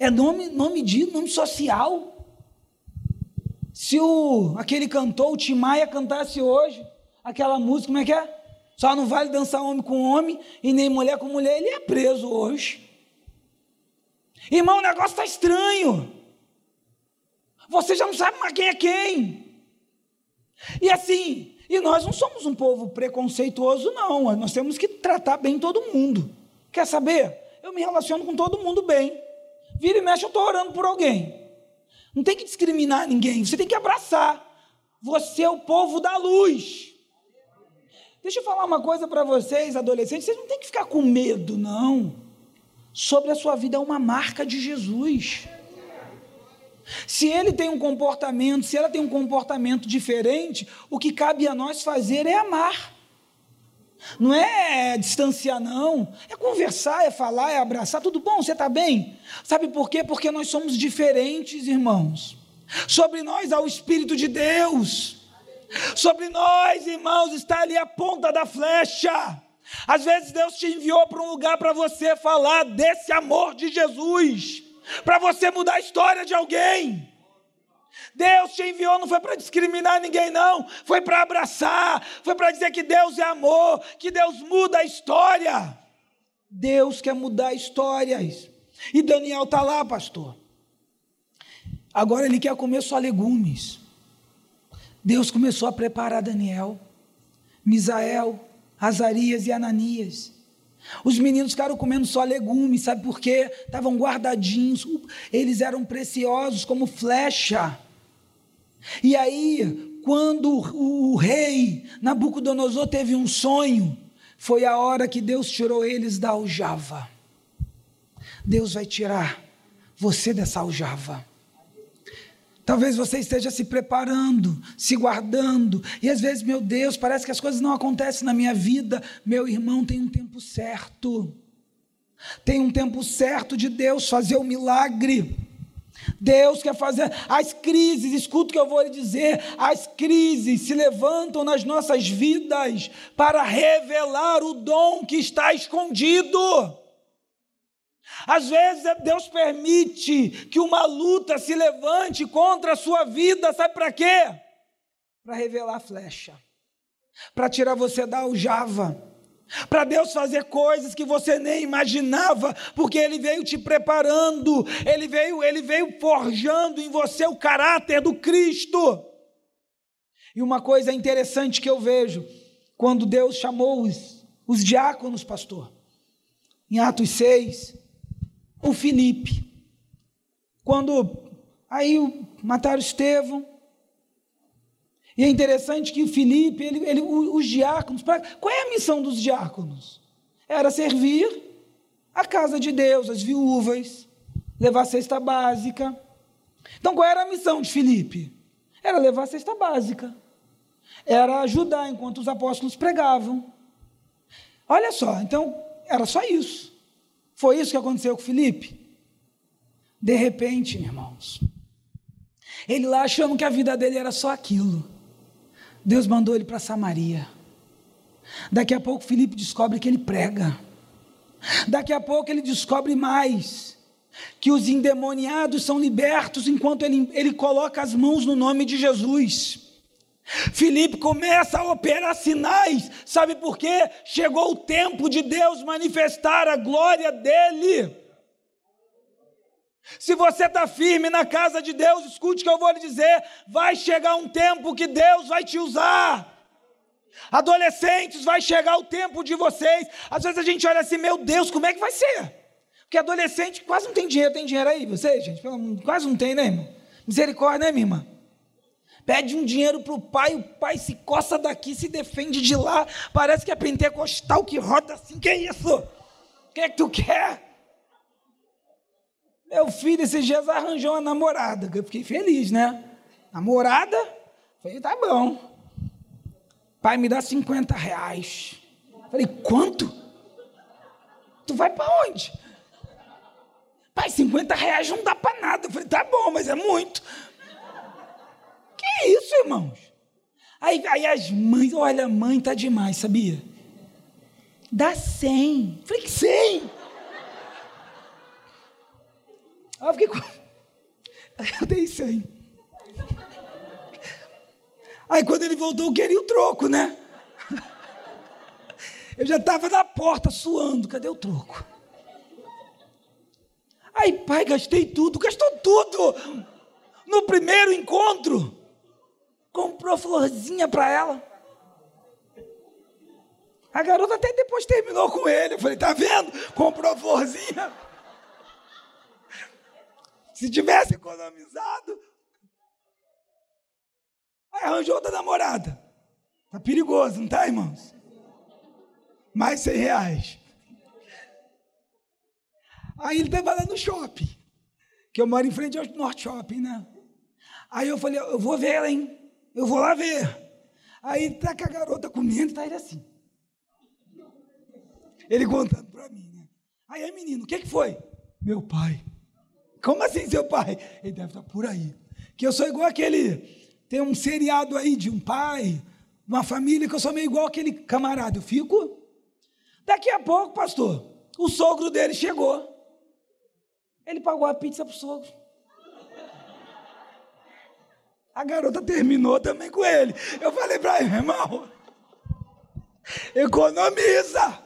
É nome, nome de nome social. Se o, aquele cantor, o Tim Maia, cantasse hoje aquela música, como é que é? Só não vale dançar homem com homem e nem mulher com mulher, ele é preso hoje. Irmão, o negócio está estranho. Você já não sabe mais quem é quem. E assim, e nós não somos um povo preconceituoso, não. Nós temos que tratar bem todo mundo. Quer saber? Eu me relaciono com todo mundo bem. Vira e mexe, eu estou orando por alguém. Não tem que discriminar ninguém, você tem que abraçar. Você é o povo da luz. Deixa eu falar uma coisa para vocês, adolescentes, vocês não tem que ficar com medo, não. Sobre a sua vida é uma marca de Jesus. Se ele tem um comportamento, se ela tem um comportamento diferente, o que cabe a nós fazer é amar. Não é distanciar, não. É conversar, é falar, é abraçar. Tudo bom? Você está bem? Sabe por quê? Porque nós somos diferentes, irmãos. Sobre nós há o Espírito de Deus. Sobre nós, irmãos, está ali a ponta da flecha. Às vezes Deus te enviou para um lugar para você falar desse amor de Jesus, para você mudar a história de alguém. Deus te enviou não foi para discriminar ninguém, não, foi para abraçar, foi para dizer que Deus é amor, que Deus muda a história. Deus quer mudar histórias. E Daniel está lá, pastor. Agora ele quer comer só legumes. Deus começou a preparar Daniel, Misael, Azarias e Ananias. Os meninos ficaram comendo só legumes, sabe por quê? Estavam guardadinhos, eles eram preciosos como flecha. E aí, quando o rei Nabucodonosor teve um sonho, foi a hora que Deus tirou eles da aljava. Deus vai tirar você dessa aljava. Talvez você esteja se preparando, se guardando, e às vezes, meu Deus, parece que as coisas não acontecem na minha vida. Meu irmão, tem um tempo certo. Tem um tempo certo de Deus fazer o milagre. Deus quer fazer as crises, escuta o que eu vou lhe dizer: as crises se levantam nas nossas vidas para revelar o dom que está escondido. Às vezes Deus permite que uma luta se levante contra a sua vida, sabe para quê? Para revelar a flecha, para tirar você da aljava para Deus fazer coisas que você nem imaginava, porque Ele veio te preparando, Ele veio, Ele veio forjando em você o caráter do Cristo. E uma coisa interessante que eu vejo, quando Deus chamou os, os diáconos, pastor, em Atos 6, o Filipe, quando aí mataram Estevão, e é interessante que o Filipe, ele, ele, os diáconos, qual é a missão dos diáconos? Era servir a casa de Deus, as viúvas, levar a cesta básica. Então qual era a missão de Filipe? Era levar a cesta básica. Era ajudar enquanto os apóstolos pregavam. Olha só, então era só isso. Foi isso que aconteceu com Filipe? De repente, irmãos, ele lá achando que a vida dele era só aquilo. Deus mandou ele para Samaria. Daqui a pouco Filipe descobre que ele prega. Daqui a pouco ele descobre mais que os endemoniados são libertos enquanto ele, ele coloca as mãos no nome de Jesus. Filipe começa a operar sinais, sabe por quê? Chegou o tempo de Deus manifestar a glória dele. Se você está firme na casa de Deus, escute o que eu vou lhe dizer: vai chegar um tempo que Deus vai te usar. Adolescentes, vai chegar o tempo de vocês. Às vezes a gente olha assim, meu Deus, como é que vai ser? Porque adolescente quase não tem dinheiro, tem dinheiro aí, vocês, gente? Quase não tem, né, irmão? Misericórdia, né, minha irmã? Pede um dinheiro para o pai, o pai se coça daqui, se defende de lá. Parece que é pentecostal que roda assim. Que é isso? O que é que tu quer? Meu filho esses dias arranjou uma namorada, eu fiquei feliz, né? Namorada? Falei, tá bom. Pai, me dá 50 reais. Falei, quanto? Tu vai para onde? Pai, 50 reais não dá para nada. Eu falei, tá bom, mas é muito. Que isso, irmãos? Aí, aí as mães, olha, a mãe tá demais, sabia? Dá 100. Eu falei, que 100? Aí eu fiquei com. Eu dei 100. Aí quando ele voltou, eu queria o troco, né? Eu já estava na porta suando, cadê o troco? Aí, pai, gastei tudo, gastou tudo. No primeiro encontro, comprou florzinha para ela. A garota até depois terminou com ele. Eu falei, tá vendo? Comprou florzinha. Se tivesse economizado. Aí arranjou outra namorada. Tá perigoso, não tá, irmãos? Mais 100 reais. Aí ele estava lá no shopping, que eu moro em frente ao Norte Shopping, né? Aí eu falei, eu vou ver ela, hein? Eu vou lá ver. Aí tá com a garota comendo, tá ele assim. Ele contando para mim, né? Aí, aí, menino, o que, que foi? Meu pai. Como assim, seu pai? Ele deve estar por aí. Que eu sou igual aquele. Tem um seriado aí de um pai, uma família, que eu sou meio igual aquele camarada. Eu fico. Daqui a pouco, pastor, o sogro dele chegou. Ele pagou a pizza pro sogro. A garota terminou também com ele. Eu falei para ele, irmão, economiza.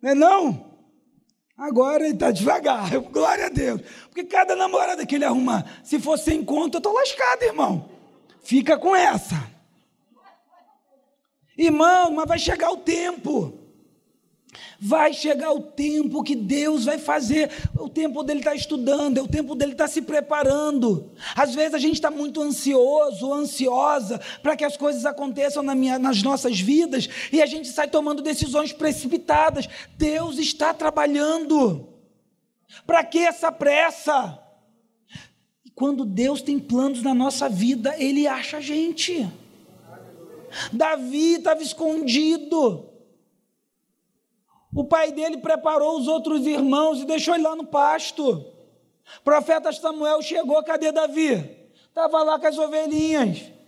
Não é não? Agora ele está devagar, glória a Deus. Porque cada namorada que ele arrumar, se for sem conta, eu estou lascado, irmão. Fica com essa. Irmão, mas vai chegar o tempo. Vai chegar o tempo que Deus vai fazer, o tempo dele está estudando, é o tempo dele está se preparando. Às vezes a gente está muito ansioso, ansiosa, para que as coisas aconteçam na minha, nas nossas vidas e a gente sai tomando decisões precipitadas. Deus está trabalhando. Para que essa pressa? E quando Deus tem planos na nossa vida, Ele acha a gente. Davi estava escondido. O pai dele preparou os outros irmãos e deixou ele lá no pasto. Profeta Samuel chegou, cadê Davi? Estava lá com as ovelhinhas.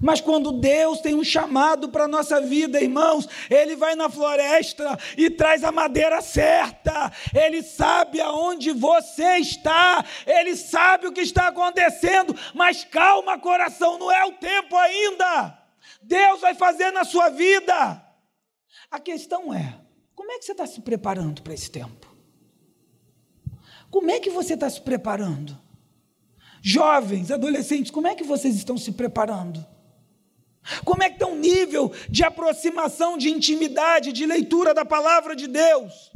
Mas quando Deus tem um chamado para a nossa vida, irmãos, Ele vai na floresta e traz a madeira certa, Ele sabe aonde você está, Ele sabe o que está acontecendo, mas calma, coração, não é o tempo ainda. Deus vai fazer na sua vida. A questão é: como é que você está se preparando para esse tempo? Como é que você está se preparando? Jovens, adolescentes, como é que vocês estão se preparando? Como é que está o nível de aproximação, de intimidade, de leitura da palavra de Deus?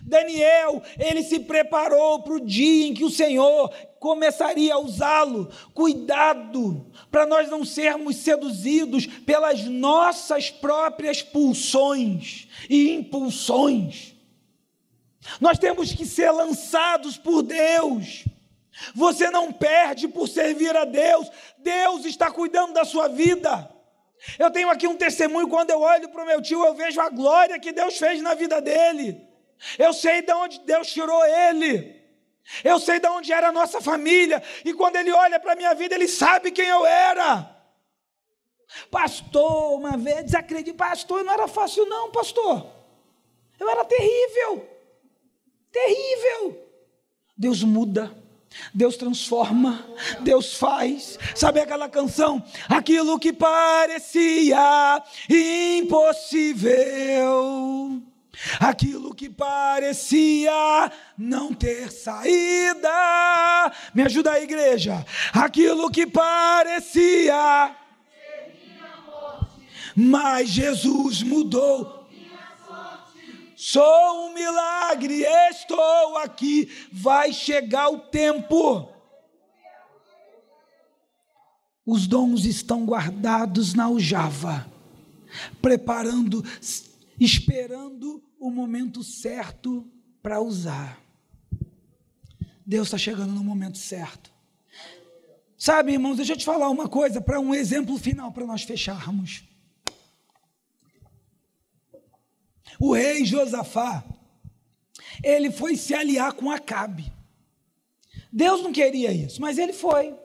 Daniel, ele se preparou para o dia em que o Senhor começaria a usá-lo. Cuidado para nós não sermos seduzidos pelas nossas próprias pulsões e impulsões. Nós temos que ser lançados por Deus. Você não perde por servir a Deus. Deus está cuidando da sua vida. Eu tenho aqui um testemunho quando eu olho para o meu tio, eu vejo a glória que Deus fez na vida dele. Eu sei de onde Deus tirou ele. Eu sei de onde era a nossa família. E quando ele olha para a minha vida, ele sabe quem eu era. Pastor, uma vez desacredito, pastor, não era fácil, não, pastor. Eu era terrível. Terrível. Deus muda. Deus transforma, Deus faz. Sabe aquela canção? Aquilo que parecia impossível Aquilo que parecia não ter saída. Me ajuda aí, igreja. Aquilo que parecia. Mas Jesus mudou. Sou um milagre, estou aqui. Vai chegar o tempo. Os dons estão guardados na aljava, preparando esperando o momento certo para usar. Deus está chegando no momento certo. Sabe, irmãos, deixa eu te falar uma coisa para um exemplo final para nós fecharmos. O rei Josafá, ele foi se aliar com Acabe. Deus não queria isso, mas ele foi.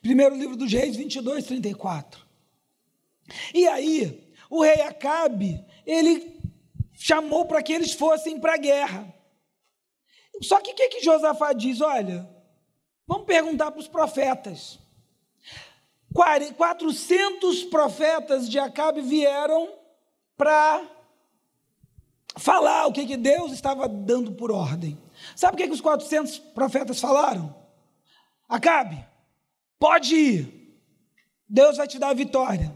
Primeiro livro dos Reis 22, 34. E aí, o rei Acabe, ele chamou para que eles fossem para a guerra. Só que o que, que Josafá diz? Olha, Vamos perguntar para os profetas. 400 profetas de Acabe vieram para falar o que, que Deus estava dando por ordem. Sabe o que, que os 400 profetas falaram? Acabe, pode ir, Deus vai te dar a vitória.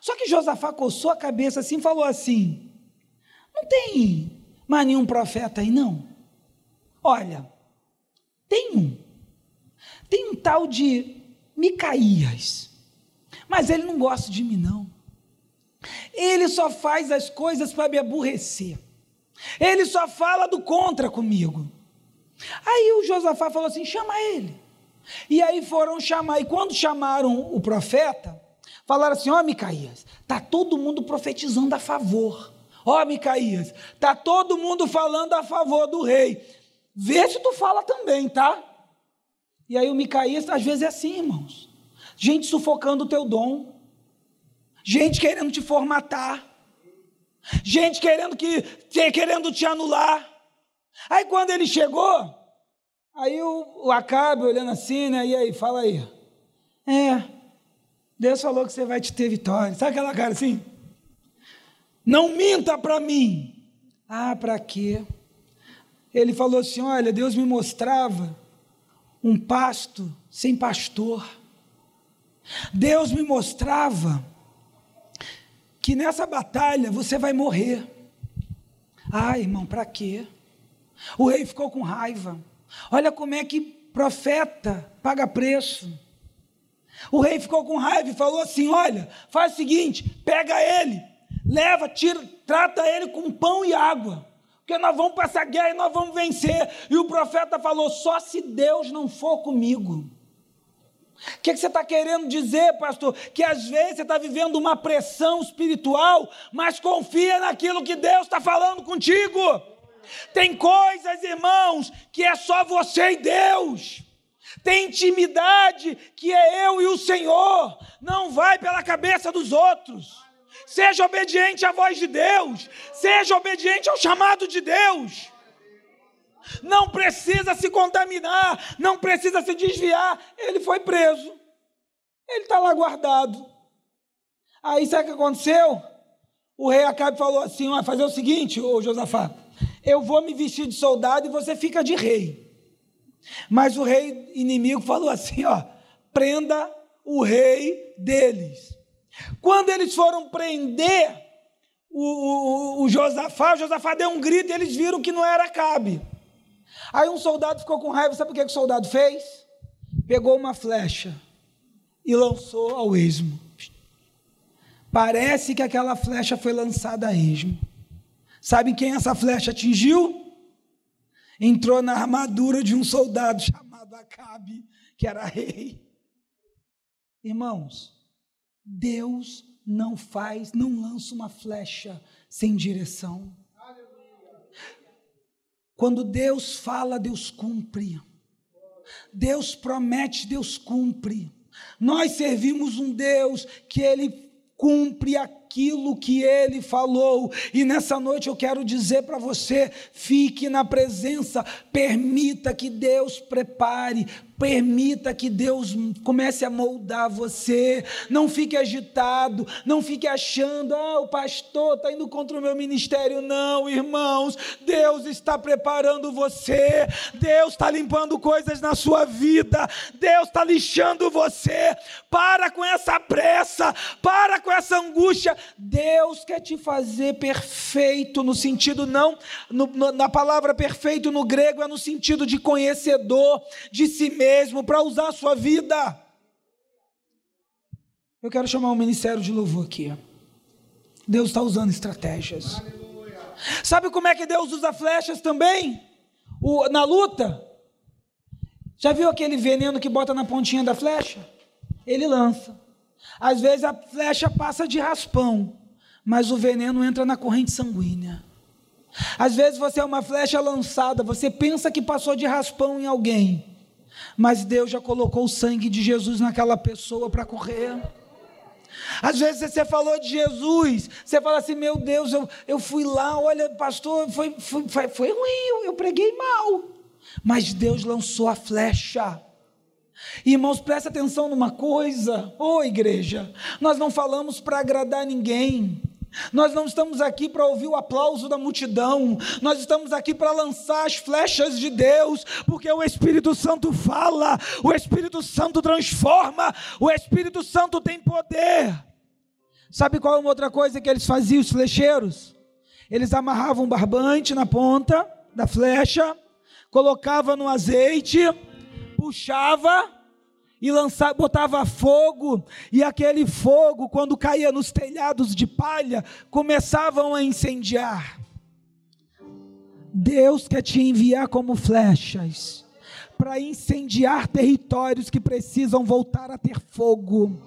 Só que Josafá coçou a cabeça assim e falou assim: Não tem mais nenhum profeta aí, não? Olha, tem um. Tem um tal de Micaías, mas ele não gosta de mim, não. Ele só faz as coisas para me aborrecer. Ele só fala do contra comigo. Aí o Josafá falou assim: chama ele. E aí foram chamar, e quando chamaram o profeta, falaram assim: Ó oh, Micaías, está todo mundo profetizando a favor. Ó oh, Micaías, está todo mundo falando a favor do rei. Vê se tu fala também, tá? E aí o Micaías, às vezes, é assim, irmãos. Gente sufocando o teu dom. Gente querendo te formatar. Gente querendo, que, querendo te anular. Aí quando ele chegou, aí o, o Acabe olhando assim, né? E aí, fala aí. É, Deus falou que você vai te ter vitória. Sabe aquela cara assim? Não minta para mim. Ah, para quê? Ele falou assim: olha, Deus me mostrava um pasto sem pastor. Deus me mostrava que nessa batalha você vai morrer. Ah, irmão, para quê? O rei ficou com raiva. Olha como é que profeta paga preço. O rei ficou com raiva e falou assim: Olha, faz o seguinte, pega ele, leva, tira, trata ele com pão e água porque nós vamos para essa guerra e nós vamos vencer. E o profeta falou: só se Deus não for comigo. O que, que, você está querendo dizer, pastor? Que às vezes você está vivendo uma pressão espiritual, mas confia naquilo que Deus está falando contigo. Tem coisas, irmãos, que é só você e Deus. Tem intimidade que é eu e o Senhor. Não vai pela cabeça dos outros. Seja obediente à voz de Deus. Seja obediente ao chamado de Deus. Não precisa se contaminar, não precisa se desviar. Ele foi preso. Ele está lá guardado. Aí sabe o que aconteceu? O rei Acabe falou assim: vai fazer o seguinte, ô Josafá, eu vou me vestir de soldado e você fica de rei. Mas o rei inimigo falou assim: ó, prenda o rei deles. Quando eles foram prender o, o, o Josafá, o Josafá deu um grito e eles viram que não era Cabe. Aí um soldado ficou com raiva, sabe o que, que o soldado fez? Pegou uma flecha e lançou ao esmo. Parece que aquela flecha foi lançada a esmo. Sabe quem essa flecha atingiu? Entrou na armadura de um soldado chamado Acabe, que era rei. Irmãos, Deus não faz, não lança uma flecha sem direção. Quando Deus fala, Deus cumpre. Deus promete, Deus cumpre. Nós servimos um Deus que ele cumpre aquilo que ele falou. E nessa noite eu quero dizer para você: fique na presença, permita que Deus prepare, Permita que Deus comece a moldar você. Não fique agitado, não fique achando, ah, o pastor está indo contra o meu ministério. Não, irmãos, Deus está preparando você, Deus está limpando coisas na sua vida, Deus está lixando você. Para com essa pressa, para com essa angústia. Deus quer te fazer perfeito, no sentido não, no, na palavra perfeito no grego é no sentido de conhecedor de si mesmo para usar a sua vida. Eu quero chamar o ministério de louvor aqui. Deus está usando estratégias. Sabe como é que Deus usa flechas também? O, na luta, já viu aquele veneno que bota na pontinha da flecha? Ele lança. Às vezes a flecha passa de raspão, mas o veneno entra na corrente sanguínea. Às vezes você é uma flecha lançada, você pensa que passou de raspão em alguém, mas Deus já colocou o sangue de Jesus naquela pessoa para correr. Às vezes você falou de Jesus, você fala assim: Meu Deus, eu, eu fui lá, olha, pastor, foi, foi, foi, foi ruim, eu, eu preguei mal. Mas Deus lançou a flecha. Irmãos, presta atenção numa coisa, ô oh, igreja, nós não falamos para agradar ninguém. Nós não estamos aqui para ouvir o aplauso da multidão, nós estamos aqui para lançar as flechas de Deus, porque o Espírito Santo fala, o Espírito Santo transforma, o Espírito Santo tem poder. Sabe qual é uma outra coisa que eles faziam, os flecheiros? Eles amarravam um barbante na ponta da flecha, colocava no azeite, puxava e lançava, botava fogo, e aquele fogo, quando caía nos telhados de palha, começavam a incendiar. Deus quer te enviar como flechas para incendiar territórios que precisam voltar a ter fogo.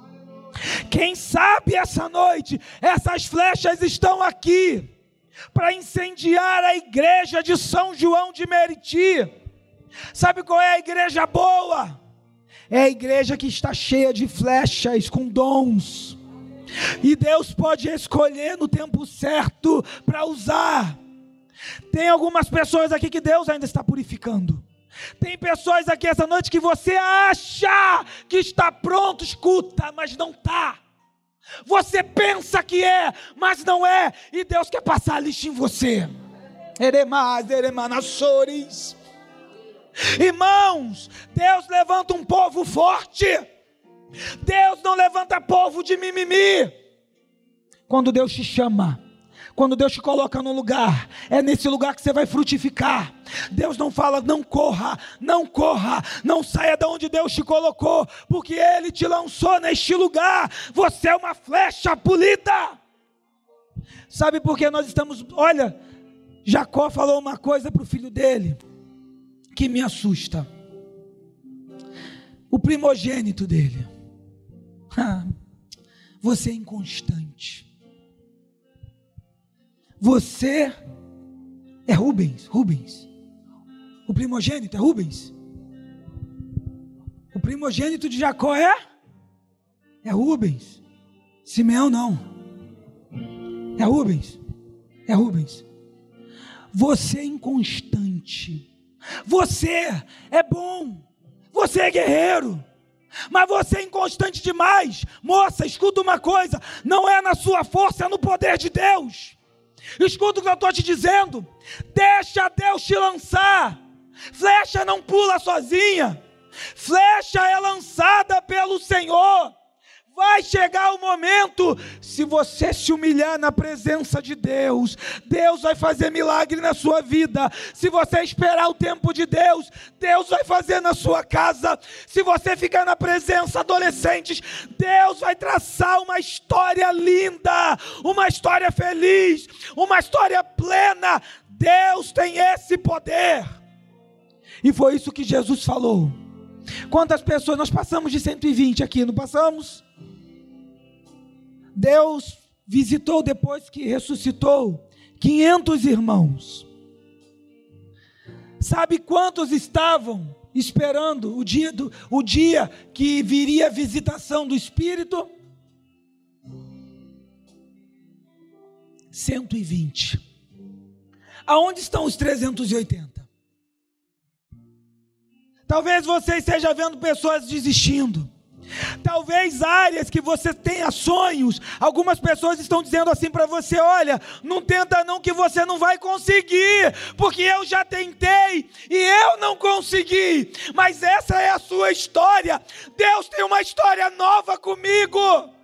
Quem sabe essa noite essas flechas estão aqui para incendiar a igreja de São João de Meriti. Sabe qual é a igreja boa? é a igreja que está cheia de flechas com dons. E Deus pode escolher no tempo certo para usar. Tem algumas pessoas aqui que Deus ainda está purificando. Tem pessoas aqui essa noite que você acha que está pronto, escuta, mas não está. Você pensa que é, mas não é. E Deus quer passar a lixa em você. Eremás, eremanassores. Irmãos, Deus levanta um povo forte. Deus não levanta povo de mimimi. Quando Deus te chama, quando Deus te coloca no lugar, é nesse lugar que você vai frutificar. Deus não fala, não corra, não corra, não saia de onde Deus te colocou, porque Ele te lançou neste lugar. Você é uma flecha polida. Sabe por que nós estamos. Olha, Jacó falou uma coisa para o filho dele que me assusta. O primogênito dele. Você é inconstante. Você é Rubens, Rubens. O primogênito é Rubens. O primogênito de Jacó é é Rubens. Simeão não. É Rubens. É Rubens. Você é inconstante. Você é bom, você é guerreiro, mas você é inconstante demais. Moça, escuta uma coisa: não é na sua força, é no poder de Deus. Escuta o que eu estou te dizendo. Deixa Deus te lançar. Flecha não pula sozinha. Flecha é lançada pelo Senhor. Vai chegar o momento, se você se humilhar na presença de Deus, Deus vai fazer milagre na sua vida. Se você esperar o tempo de Deus, Deus vai fazer na sua casa. Se você ficar na presença, adolescentes, Deus vai traçar uma história linda, uma história feliz, uma história plena. Deus tem esse poder. E foi isso que Jesus falou. Quantas pessoas nós passamos de 120 aqui, não passamos? Deus visitou depois que ressuscitou 500 irmãos. Sabe quantos estavam esperando o dia, do, o dia que viria a visitação do Espírito? 120. Aonde estão os 380? Talvez você esteja vendo pessoas desistindo. Talvez áreas que você tenha sonhos, algumas pessoas estão dizendo assim para você: olha, não tenta não que você não vai conseguir, porque eu já tentei e eu não consegui. Mas essa é a sua história. Deus tem uma história nova comigo.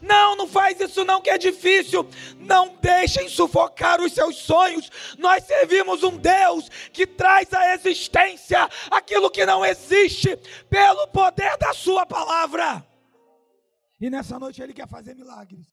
Não, não faz isso não que é difícil. Não deixem sufocar os seus sonhos. Nós servimos um Deus que traz à existência aquilo que não existe pelo poder da sua palavra. E nessa noite ele quer fazer milagres.